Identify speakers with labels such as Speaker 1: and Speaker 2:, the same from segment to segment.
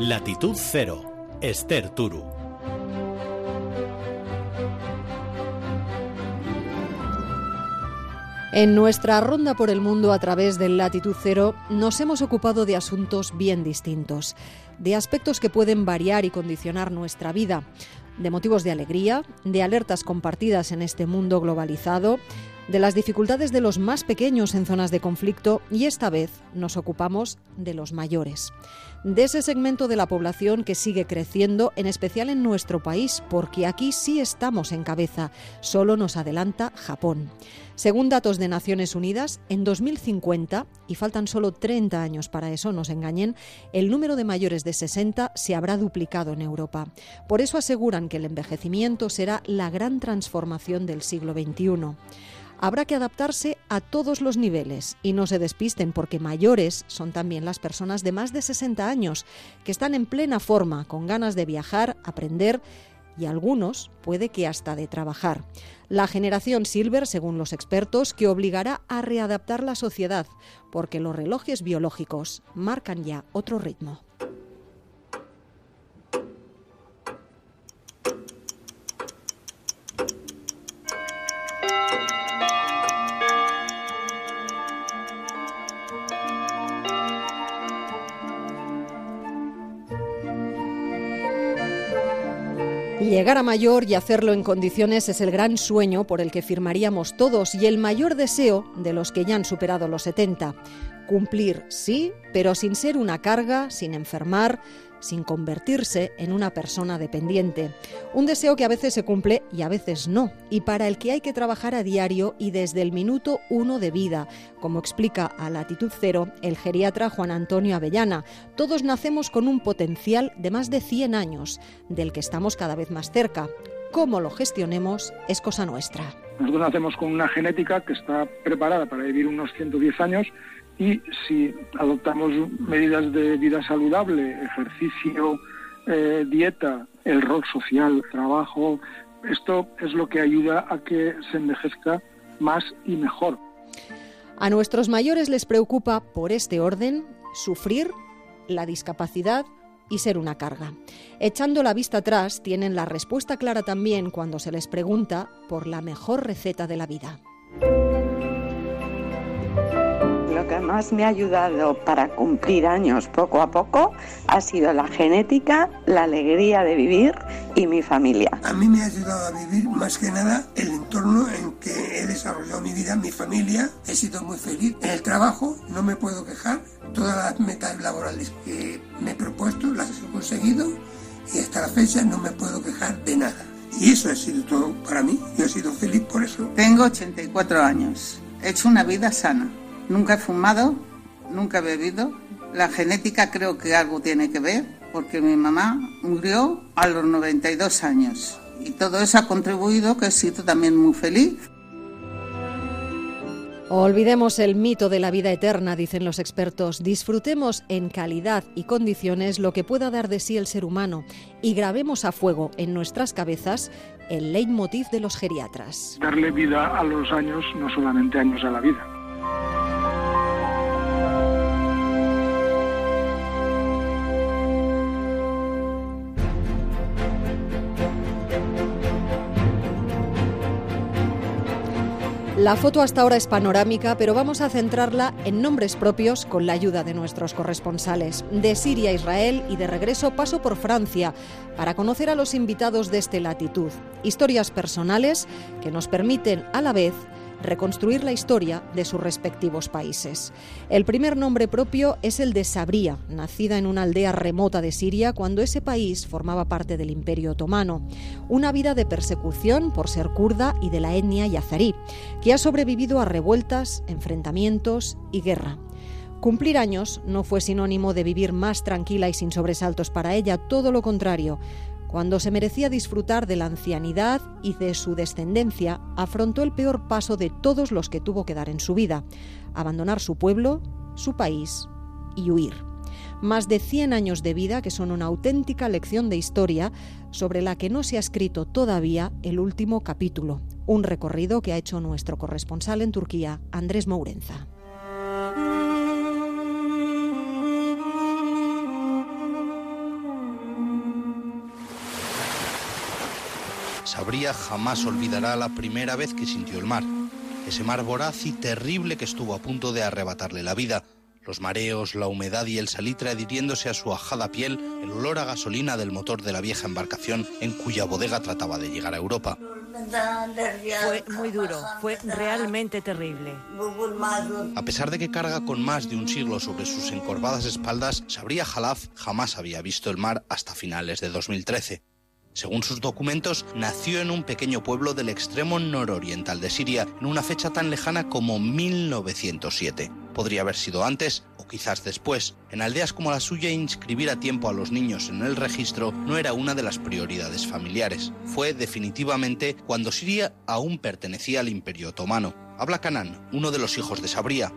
Speaker 1: Latitud Cero, Esther Turu.
Speaker 2: En nuestra ronda por el mundo a través del Latitud Cero nos hemos ocupado de asuntos bien distintos, de aspectos que pueden variar y condicionar nuestra vida, de motivos de alegría, de alertas compartidas en este mundo globalizado, de las dificultades de los más pequeños en zonas de conflicto y esta vez nos ocupamos de los mayores, de ese segmento de la población que sigue creciendo, en especial en nuestro país, porque aquí sí estamos en cabeza, solo nos adelanta Japón. Según datos de Naciones Unidas, en 2050, y faltan solo 30 años para eso, no engañen, el número de mayores de 60 se habrá duplicado en Europa. Por eso aseguran que el envejecimiento será la gran transformación del siglo XXI habrá que adaptarse a todos los niveles y no se despisten porque mayores son también las personas de más de 60 años que están en plena forma, con ganas de viajar, aprender y algunos puede que hasta de trabajar. La generación Silver, según los expertos, que obligará a readaptar la sociedad porque los relojes biológicos marcan ya otro ritmo. Llegar a mayor y hacerlo en condiciones es el gran sueño por el que firmaríamos todos y el mayor deseo de los que ya han superado los 70. Cumplir, sí, pero sin ser una carga, sin enfermar, sin convertirse en una persona dependiente. Un deseo que a veces se cumple y a veces no, y para el que hay que trabajar a diario y desde el minuto uno de vida, como explica a Latitud Cero el geriatra Juan Antonio Avellana. Todos nacemos con un potencial de más de 100 años, del que estamos cada vez más cerca. Cómo lo gestionemos es cosa nuestra.
Speaker 3: Nosotros nacemos con una genética que está preparada para vivir unos 110 años y si adoptamos medidas de vida saludable, ejercicio, eh, dieta, el rol social, trabajo, esto es lo que ayuda a que se envejezca más y mejor.
Speaker 2: A nuestros mayores les preocupa, por este orden, sufrir, la discapacidad y ser una carga. Echando la vista atrás, tienen la respuesta clara también cuando se les pregunta por la mejor receta de la vida
Speaker 4: que más me ha ayudado para cumplir años poco a poco ha sido la genética, la alegría de vivir y mi familia.
Speaker 5: A mí me ha ayudado a vivir más que nada el entorno en que he desarrollado mi vida, mi familia. He sido muy feliz. En el trabajo no me puedo quejar. Todas las metas laborales que me he propuesto las he conseguido y hasta la fecha no me puedo quejar de nada. Y eso ha sido todo para mí. Yo he sido feliz por eso.
Speaker 6: Tengo 84 años. He hecho una vida sana. Nunca he fumado, nunca he bebido. La genética creo que algo tiene que ver, porque mi mamá murió a los 92 años. Y todo eso ha contribuido que he sido también muy feliz.
Speaker 2: Olvidemos el mito de la vida eterna, dicen los expertos. Disfrutemos en calidad y condiciones lo que pueda dar de sí el ser humano y grabemos a fuego en nuestras cabezas el leitmotiv de los geriatras.
Speaker 3: Darle vida a los años, no solamente años a la vida.
Speaker 2: La foto hasta ahora es panorámica, pero vamos a centrarla en nombres propios con la ayuda de nuestros corresponsales. De Siria a Israel y de regreso paso por Francia para conocer a los invitados de este latitud. Historias personales que nos permiten a la vez reconstruir la historia de sus respectivos países. El primer nombre propio es el de Sabría, nacida en una aldea remota de Siria cuando ese país formaba parte del Imperio Otomano. Una vida de persecución por ser kurda y de la etnia yazarí, que ha sobrevivido a revueltas, enfrentamientos y guerra. Cumplir años no fue sinónimo de vivir más tranquila y sin sobresaltos para ella, todo lo contrario. Cuando se merecía disfrutar de la ancianidad y de su descendencia, afrontó el peor paso de todos los que tuvo que dar en su vida, abandonar su pueblo, su país y huir. Más de 100 años de vida que son una auténtica lección de historia sobre la que no se ha escrito todavía el último capítulo, un recorrido que ha hecho nuestro corresponsal en Turquía, Andrés Mourenza.
Speaker 7: Sabría jamás olvidará la primera vez que sintió el mar. Ese mar voraz y terrible que estuvo a punto de arrebatarle la vida. Los mareos, la humedad y el salitre adhiriéndose a su ajada piel, el olor a gasolina del motor de la vieja embarcación en cuya bodega trataba de llegar a Europa.
Speaker 8: Fue muy duro, fue realmente terrible.
Speaker 7: A pesar de que carga con más de un siglo sobre sus encorvadas espaldas, Sabría Jalaf jamás había visto el mar hasta finales de 2013. Según sus documentos, nació en un pequeño pueblo del extremo nororiental de Siria en una fecha tan lejana como 1907. Podría haber sido antes o quizás después. En aldeas como la suya, inscribir a tiempo a los niños en el registro no era una de las prioridades familiares. Fue definitivamente cuando Siria aún pertenecía al Imperio Otomano. Habla Canán, uno de los hijos de Sabría.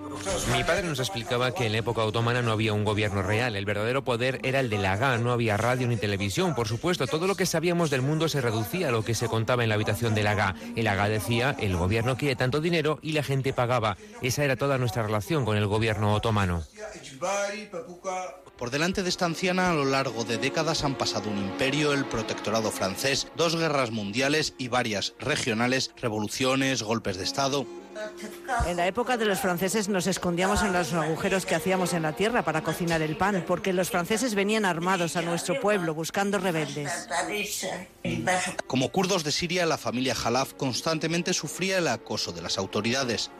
Speaker 9: Mi padre nos explicaba que en la época otomana no había un gobierno real. El verdadero poder era el de la Aga. No había radio ni televisión. Por supuesto, todo lo que sabíamos del mundo se reducía a lo que se contaba en la habitación del Aga. El Aga decía, el gobierno quiere tanto dinero y la gente pagaba. Esa era toda nuestra relación con el gobierno otomano.
Speaker 7: Por delante de esta anciana, a lo largo de décadas han pasado un imperio, el protectorado francés, dos guerras mundiales y varias regionales, revoluciones, golpes de Estado.
Speaker 8: En la época de los franceses nos escondíamos en los agujeros que hacíamos en la tierra para cocinar el pan, porque los franceses venían armados a nuestro pueblo buscando rebeldes.
Speaker 7: Como kurdos de Siria, la familia Jalaf constantemente sufría el acoso de las autoridades.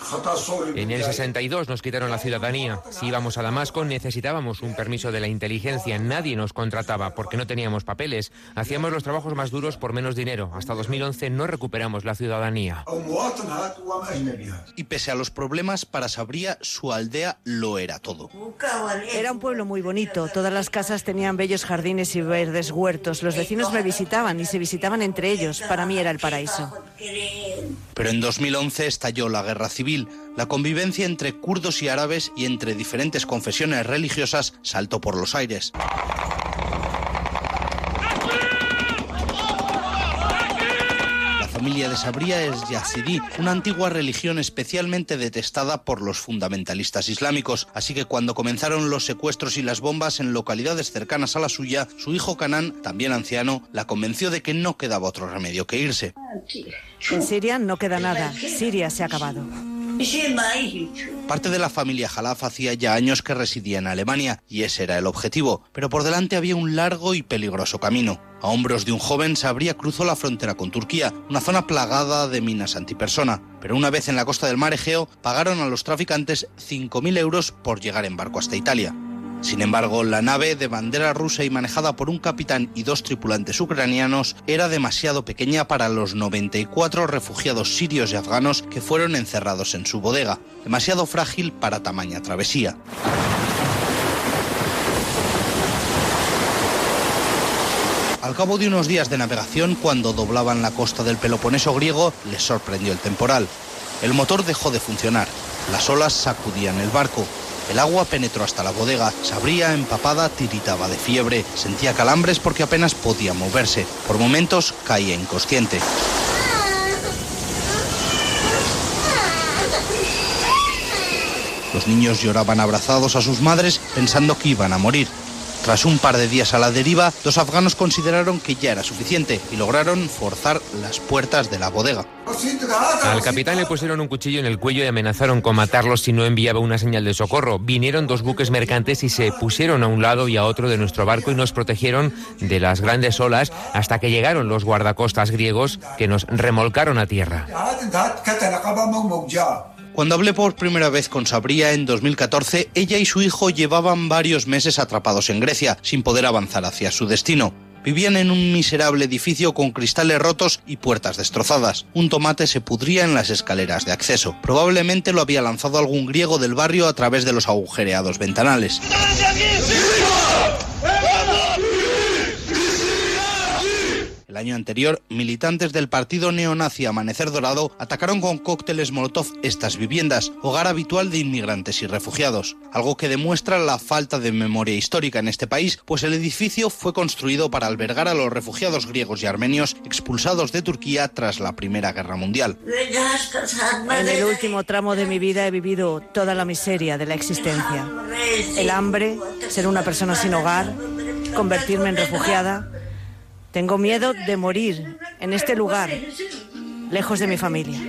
Speaker 9: En el 62 nos quitaron la ciudadanía. Si íbamos a Damasco necesitábamos un permiso de la inteligencia. Nadie nos contrataba porque no teníamos papeles. Hacíamos los trabajos más duros por menos dinero. Hasta 2011 no recuperamos la ciudadanía.
Speaker 7: Y pese a los problemas, para Sabría su aldea lo era todo.
Speaker 8: Era un pueblo muy bonito. Todas las casas tenían bellos jardines y verdes huertos. Los vecinos me visitaban y se visitaban entre ellos. Para mí era el paraíso.
Speaker 7: Pero en 2011 estalló la guerra civil. La convivencia entre kurdos y árabes y entre diferentes confesiones religiosas saltó por los aires. Familia de Sabría es yazidí, una antigua religión especialmente detestada por los fundamentalistas islámicos, así que cuando comenzaron los secuestros y las bombas en localidades cercanas a la suya, su hijo Canán, también anciano, la convenció de que no quedaba otro remedio que irse.
Speaker 8: En Siria no queda nada. Siria se ha acabado.
Speaker 7: Parte de la familia Jalaf hacía ya años que residía en Alemania y ese era el objetivo, pero por delante había un largo y peligroso camino. A hombros de un joven Sabría cruzó la frontera con Turquía, una zona plagada de minas antipersona. Pero una vez en la costa del mar Egeo, pagaron a los traficantes 5.000 euros por llegar en barco hasta Italia. Sin embargo, la nave de bandera rusa y manejada por un capitán y dos tripulantes ucranianos era demasiado pequeña para los 94 refugiados sirios y afganos que fueron encerrados en su bodega, demasiado frágil para tamaña travesía. Al cabo de unos días de navegación, cuando doblaban la costa del Peloponeso griego, les sorprendió el temporal. El motor dejó de funcionar, las olas sacudían el barco, el agua penetró hasta la bodega, Sabría, empapada, tiritaba de fiebre, sentía calambres porque apenas podía moverse. Por momentos caía inconsciente. Los niños lloraban abrazados a sus madres pensando que iban a morir. Tras un par de días a la deriva, los afganos consideraron que ya era suficiente y lograron forzar las puertas de la bodega.
Speaker 9: Al capitán le pusieron un cuchillo en el cuello y amenazaron con matarlo si no enviaba una señal de socorro. Vinieron dos buques mercantes y se pusieron a un lado y a otro de nuestro barco y nos protegieron de las grandes olas hasta que llegaron los guardacostas griegos que nos remolcaron a tierra.
Speaker 7: Cuando hablé por primera vez con Sabría en 2014, ella y su hijo llevaban varios meses atrapados en Grecia, sin poder avanzar hacia su destino. Vivían en un miserable edificio con cristales rotos y puertas destrozadas. Un tomate se pudría en las escaleras de acceso. Probablemente lo había lanzado algún griego del barrio a través de los agujereados ventanales. El año anterior, militantes del partido neonazi Amanecer Dorado atacaron con cócteles Molotov estas viviendas, hogar habitual de inmigrantes y refugiados, algo que demuestra la falta de memoria histórica en este país, pues el edificio fue construido para albergar a los refugiados griegos y armenios expulsados de Turquía tras la Primera Guerra Mundial.
Speaker 8: En el último tramo de mi vida he vivido toda la miseria de la existencia. El hambre, ser una persona sin hogar, convertirme en refugiada. Tengo miedo de morir en este lugar, lejos de mi familia.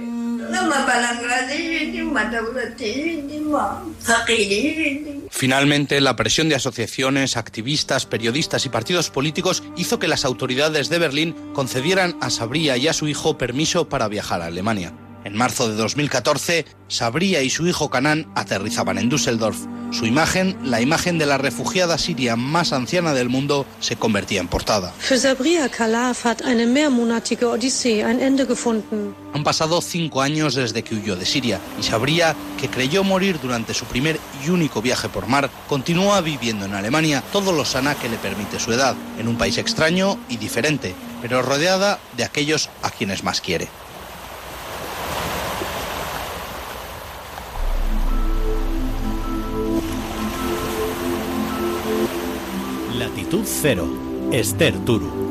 Speaker 7: Finalmente, la presión de asociaciones, activistas, periodistas y partidos políticos hizo que las autoridades de Berlín concedieran a Sabría y a su hijo permiso para viajar a Alemania. En marzo de 2014, Sabría y su hijo Canán aterrizaban en Düsseldorf. Su imagen, la imagen de la refugiada siria más anciana del mundo, se convertía en portada. Han pasado cinco años desde que huyó de Siria y Sabría, que creyó morir durante su primer y único viaje por mar, continúa viviendo en Alemania todo lo sana que le permite su edad, en un país extraño y diferente, pero rodeada de aquellos a quienes más quiere.
Speaker 1: Latitud Cero, Esther Turu.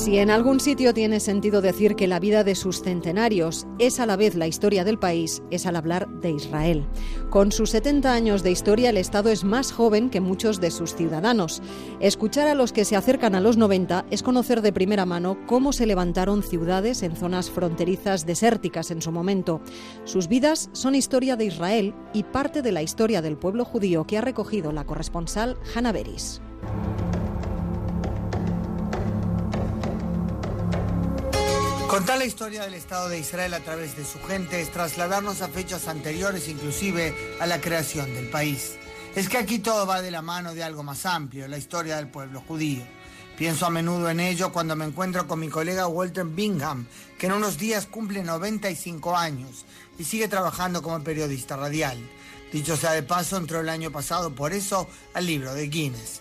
Speaker 2: Si en algún sitio tiene sentido decir que la vida de sus centenarios es a la vez la historia del país, es al hablar de Israel. Con sus 70 años de historia, el Estado es más joven que muchos de sus ciudadanos. Escuchar a los que se acercan a los 90 es conocer de primera mano cómo se levantaron ciudades en zonas fronterizas desérticas en su momento. Sus vidas son historia de Israel y parte de la historia del pueblo judío que ha recogido la corresponsal Hannah Beris.
Speaker 10: Contar la historia del Estado de Israel a través de su gente es trasladarnos a fechas anteriores, inclusive a la creación del país. Es que aquí todo va de la mano de algo más amplio, la historia del pueblo judío. Pienso a menudo en ello cuando me encuentro con mi colega Walter Bingham, que en unos días cumple 95 años y sigue trabajando como periodista radial. Dicho sea de paso, entró el año pasado por eso al libro de Guinness.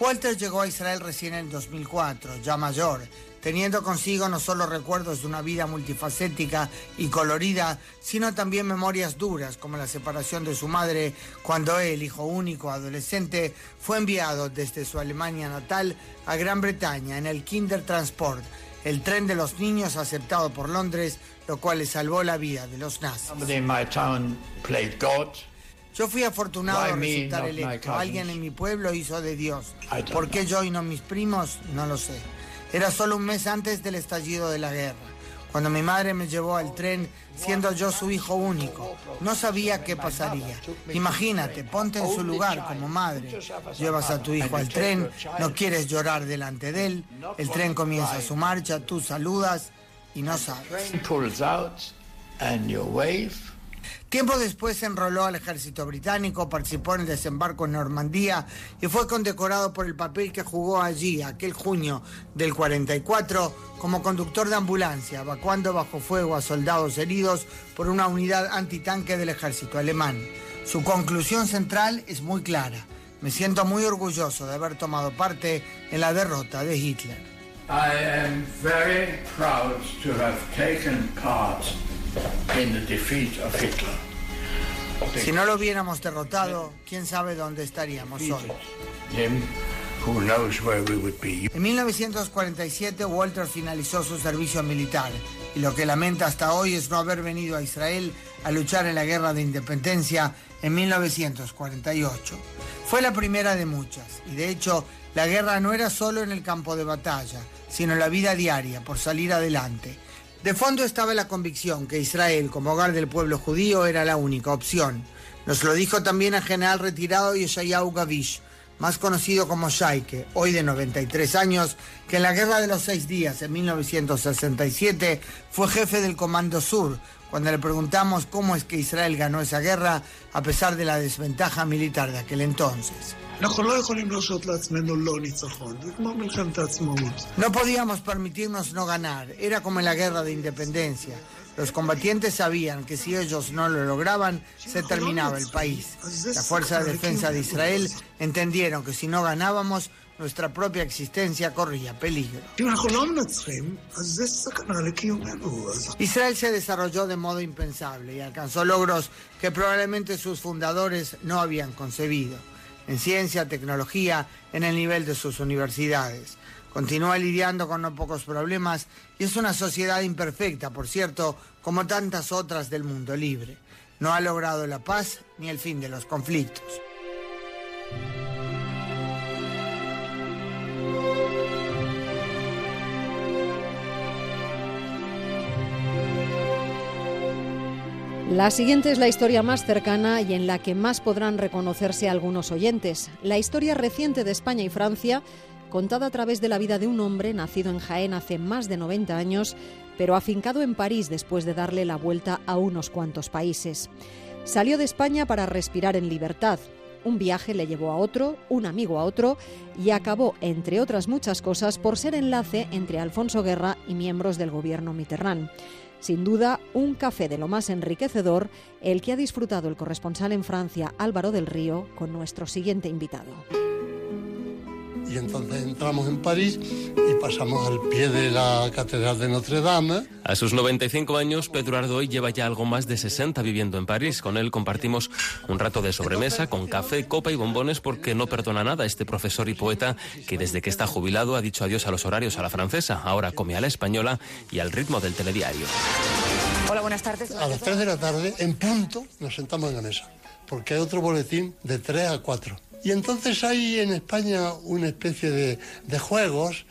Speaker 10: Walter llegó a Israel recién en 2004, ya mayor, teniendo consigo no solo recuerdos de una vida multifacética y colorida, sino también memorias duras como la separación de su madre cuando él, hijo único, adolescente, fue enviado desde su Alemania natal a Gran Bretaña en el Kindertransport, el tren de los niños aceptado por Londres, lo cual le salvó la vida de los nazis. Yo fui afortunado de resultar electo. Alguien en mi pueblo hizo de Dios. ¿Por qué yo y no mis primos? No lo sé. Era solo un mes antes del estallido de la guerra, cuando mi madre me llevó al tren siendo yo su hijo único. No sabía qué pasaría. Imagínate, ponte en su lugar como madre. Llevas a tu hijo al tren, no quieres llorar delante de él, el tren comienza su marcha, tú saludas y no sabes. Tiempo después se enroló al ejército británico, participó en el desembarco en Normandía y fue condecorado por el papel que jugó allí, aquel junio del 44, como conductor de ambulancia, evacuando bajo fuego a soldados heridos por una unidad antitanque del ejército alemán. Su conclusión central es muy clara. Me siento muy orgulloso de haber tomado parte en la derrota de Hitler.
Speaker 11: I am very proud to have taken part
Speaker 10: Si no lo hubiéramos derrotado, quién sabe dónde estaríamos hoy. En 1947 Walter finalizó su servicio militar y lo que lamenta hasta hoy es no haber venido a Israel a luchar en la guerra de independencia en 1948. Fue la primera de muchas y de hecho la guerra no era solo en el campo de batalla, sino la vida diaria por salir adelante. De fondo estaba la convicción que Israel, como hogar del pueblo judío, era la única opción. Nos lo dijo también el general retirado Yeshayahu Gavish, más conocido como Shaike, hoy de 93 años, que en la Guerra de los Seis Días en 1967 fue jefe del Comando Sur, cuando le preguntamos cómo es que Israel ganó esa guerra a pesar de la desventaja militar de aquel entonces. No podíamos permitirnos no ganar, era como en la guerra de independencia. Los combatientes sabían que si ellos no lo lograban, se terminaba el país. La Fuerza de Defensa de Israel entendieron que si no ganábamos, nuestra propia existencia corría peligro. Israel se desarrolló de modo impensable y alcanzó logros que probablemente sus fundadores no habían concebido en ciencia, tecnología, en el nivel de sus universidades. Continúa lidiando con no pocos problemas y es una sociedad imperfecta, por cierto, como tantas otras del mundo libre. No ha logrado la paz ni el fin de los conflictos.
Speaker 2: La siguiente es la historia más cercana y en la que más podrán reconocerse algunos oyentes. La historia reciente de España y Francia, contada a través de la vida de un hombre nacido en Jaén hace más de 90 años, pero afincado en París después de darle la vuelta a unos cuantos países. Salió de España para respirar en libertad. Un viaje le llevó a otro, un amigo a otro y acabó, entre otras muchas cosas, por ser enlace entre Alfonso Guerra y miembros del gobierno Mitterrand. Sin duda, un café de lo más enriquecedor, el que ha disfrutado el corresponsal en Francia Álvaro del Río con nuestro siguiente invitado
Speaker 12: y entonces entramos en París y pasamos al pie de la Catedral de Notre Dame.
Speaker 13: A sus 95 años, Pedro Ardoy lleva ya algo más de 60 viviendo en París. Con él compartimos un rato de sobremesa con café, copa y bombones porque no perdona nada este profesor y poeta que desde que está jubilado ha dicho adiós a los horarios a la francesa, ahora come a la española y al ritmo del telediario.
Speaker 14: Hola, buenas tardes.
Speaker 12: A las 3 de la tarde, en punto, nos sentamos en la mesa, porque hay otro boletín de 3 a 4 y entonces hay en España una especie de, de juegos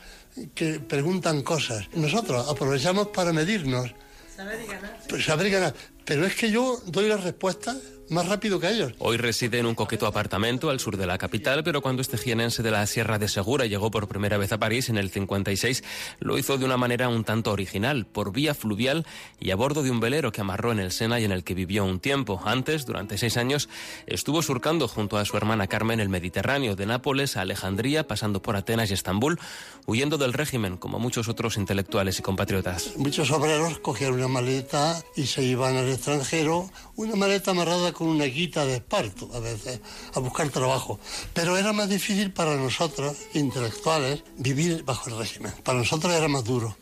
Speaker 12: que preguntan cosas. Nosotros aprovechamos para medirnos.
Speaker 14: Saber y ganar.
Speaker 12: Pues saber y ganar. Pero es que yo doy las respuestas más rápido que ellos.
Speaker 13: Hoy reside en un coqueto apartamento al sur de la capital, pero cuando este jienense de la Sierra de Segura llegó por primera vez a París en el 56, lo hizo de una manera un tanto original, por vía fluvial y a bordo de un velero que amarró en el Sena y en el que vivió un tiempo. Antes, durante seis años, estuvo surcando junto a su hermana Carmen el Mediterráneo, de Nápoles a Alejandría, pasando por Atenas y Estambul, huyendo del régimen, como muchos otros intelectuales y compatriotas.
Speaker 12: Muchos obreros cogían una maleta y se iban al extranjero, una maleta amarrada con una guita de esparto a veces a buscar trabajo. Pero era más difícil para nosotros, intelectuales, vivir bajo el régimen. Para nosotros era más duro.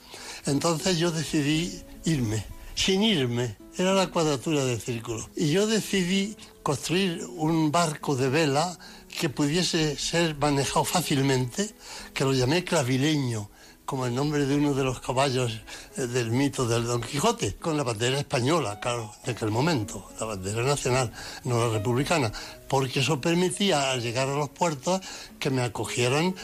Speaker 12: Entonces yo decidí irme, sin irme. Era la cuadratura del círculo. Y yo decidí construir un barco de vela que pudiese ser manejado fácilmente, que lo llamé clavileño como el nombre de uno de los caballos eh, del mito del Don Quijote, con la bandera española, claro, de aquel momento, la bandera nacional, no la republicana, porque eso permitía al llegar a los puertos que me acogieran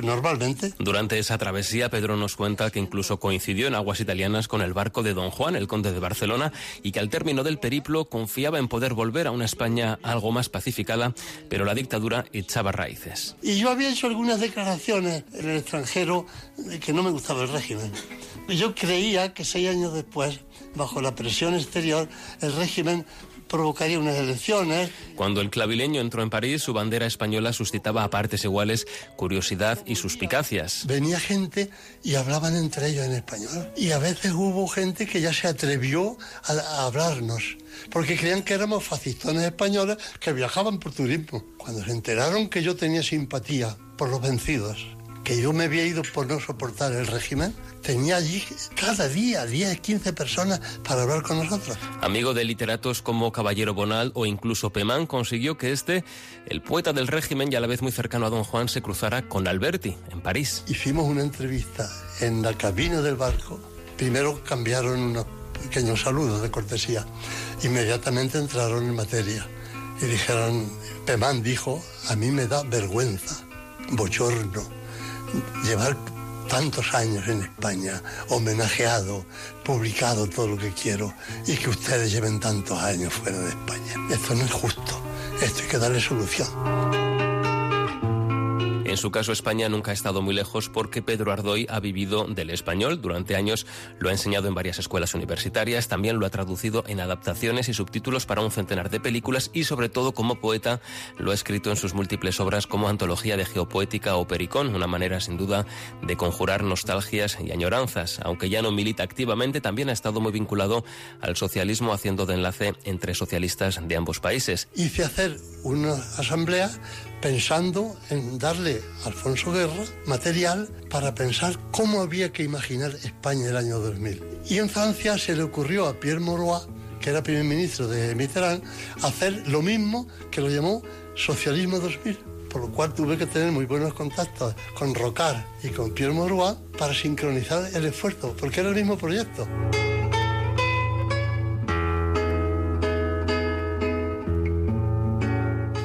Speaker 12: normalmente.
Speaker 13: Durante esa travesía, Pedro nos cuenta que incluso coincidió en aguas italianas con el barco de Don Juan, el conde de Barcelona, y que al término del periplo confiaba en poder volver a una España algo más pacificada, pero la dictadura echaba raíces.
Speaker 12: Y yo había hecho algunas declaraciones en el extranjero de que no me gustaba el régimen. Yo creía que seis años después, bajo la presión exterior, el régimen provocaría unas elecciones.
Speaker 13: Cuando el clavileño entró en París, su bandera española suscitaba a partes iguales curiosidad y suspicacias.
Speaker 12: Venía gente y hablaban entre ellos en español. Y a veces hubo gente que ya se atrevió a, hablarnos, porque creían que éramos fascistones españoles que viajaban por turismo. Cuando se enteraron que yo tenía simpatía por los vencidos, que yo me había ido por no soportar el régimen, tenía allí cada día 10, 15 personas para hablar con nosotros.
Speaker 13: Amigo de literatos como Caballero Bonal o incluso Pemán, consiguió que este, el poeta del régimen y a la vez muy cercano a Don Juan, se cruzara con Alberti en París.
Speaker 12: Hicimos una entrevista en la cabina del barco. Primero cambiaron unos pequeños saludos de cortesía. Inmediatamente entraron en materia y dijeron, Pemán dijo, a mí me da vergüenza, bochorno, llevar tantos años en España, homenajeado, publicado todo lo que quiero y que ustedes lleven tantos años fuera de España. Esto no es justo, esto hay que darle solución.
Speaker 13: En su caso, España nunca ha estado muy lejos porque Pedro Ardoy ha vivido del español. Durante años lo ha enseñado en varias escuelas universitarias, también lo ha traducido en adaptaciones y subtítulos para un centenar de películas y sobre todo como poeta lo ha escrito en sus múltiples obras como Antología de Geopoética o Pericón, una manera sin duda de conjurar nostalgias y añoranzas. Aunque ya no milita activamente, también ha estado muy vinculado al socialismo haciendo de enlace entre socialistas de ambos países.
Speaker 12: Hice hacer una asamblea pensando en darle Alfonso Guerra material para pensar cómo había que imaginar España el año 2000. Y en Francia se le ocurrió a Pierre Mauroy, que era primer ministro de Mitterrand, hacer lo mismo que lo llamó Socialismo 2000 por lo cual tuve que tener muy buenos contactos con Rocard y con Pierre Mauroy para sincronizar el esfuerzo, porque era el mismo proyecto.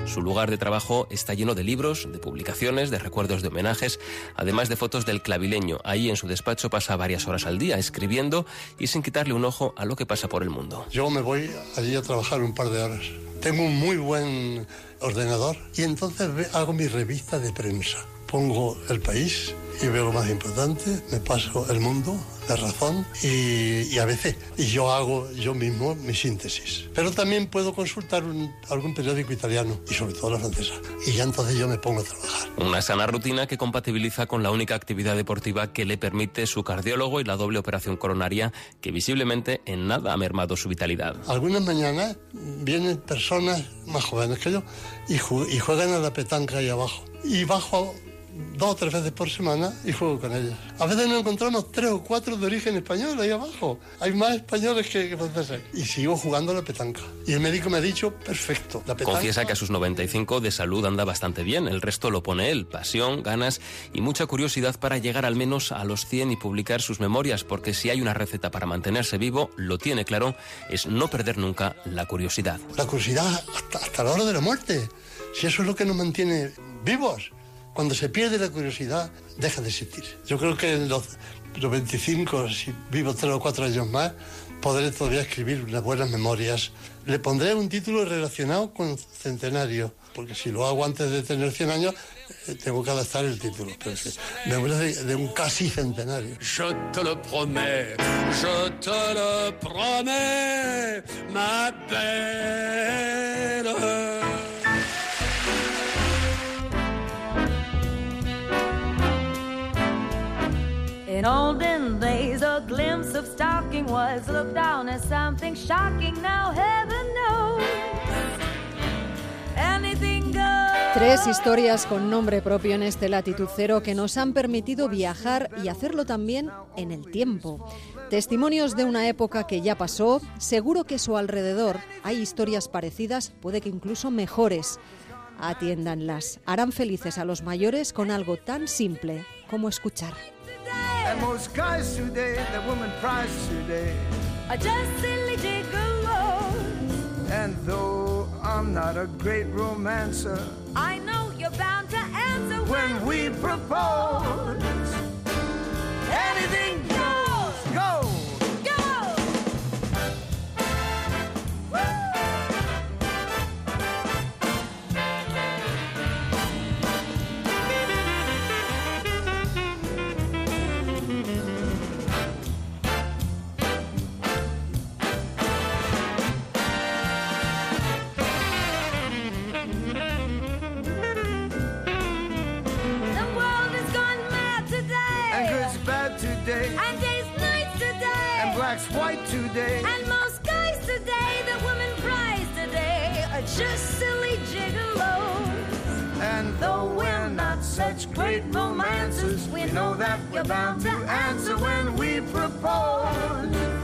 Speaker 13: Su lugar de trabajo está lleno de libros, de publicaciones, de recuerdos de homenajes, además de fotos del clavileño. Ahí en su despacho pasa varias horas al día escribiendo y sin quitarle un ojo a lo que pasa por el mundo.
Speaker 12: Yo me voy allí a trabajar un par de horas. Tengo un muy buen ordenador y entonces hago mi revista de prensa. Pongo el país y veo lo más importante, me paso el mundo, la razón y, a veces y yo hago yo mismo mi síntesis. Pero también puedo consultar algún periódico italiano y sobre todo la francesa. Y ya entonces yo me pongo a trabajar.
Speaker 13: Una sana rutina que compatibiliza con la única actividad deportiva que le permite su cardiólogo y la doble operación coronaria que visiblemente en nada ha mermado su vitalidad.
Speaker 12: Algunas mañanas vienen personas más jóvenes que yo y, y juegan a la petanca ahí abajo. Y bajo dos o tres veces por semana y juego con ellas. A veces nos encontramos tres o cuatro de origen español ahí abajo. Hay más españoles que, franceses. Y sigo jugando la petanca. Y el médico me ha dicho, perfecto. La petanca...
Speaker 13: Confiesa que a sus 95 de salud anda bastante bien. El resto lo pone él. Pasión, ganas y mucha curiosidad para llegar al menos a los 100 y publicar sus memorias. Porque si hay una receta para mantenerse vivo, lo tiene claro, es no perder nunca la curiosidad.
Speaker 12: La curiosidad hasta, hasta la hora de la muerte. Si eso es lo que nos mantiene vivos. Cuando se pierde la curiosidad, deja de existir. Yo creo que en los, 25, si vivo tres o cuatro años más, podré todavía escribir unas buenas memorias. Le pondré un título relacionado con centenario, porque si lo hago antes de tener 100 años, eh, tengo que adaptar el título. Pero memorias de, de, un casi centenario.
Speaker 15: Je te lo promets, je te lo promets, ma belle.
Speaker 16: In olden days, a glimpse of stalking was looked down as something shocking. Now, heaven knows.
Speaker 2: Tres historias con nombre propio en este latitud cero que nos han permitido viajar y hacerlo también en el tiempo. Testimonios de una época que ya pasó, seguro que a su alrededor hay historias parecidas, puede que incluso mejores. Atiéndanlas, harán felices a los mayores con algo tan simple como escuchar.
Speaker 17: And most guys today, the woman prize today,
Speaker 16: are just silly gigolos.
Speaker 17: And though I'm not a great romancer,
Speaker 16: I know you're bound to answer
Speaker 17: when, when we propose. Such great romances. we know that we're bound to answer when we propose.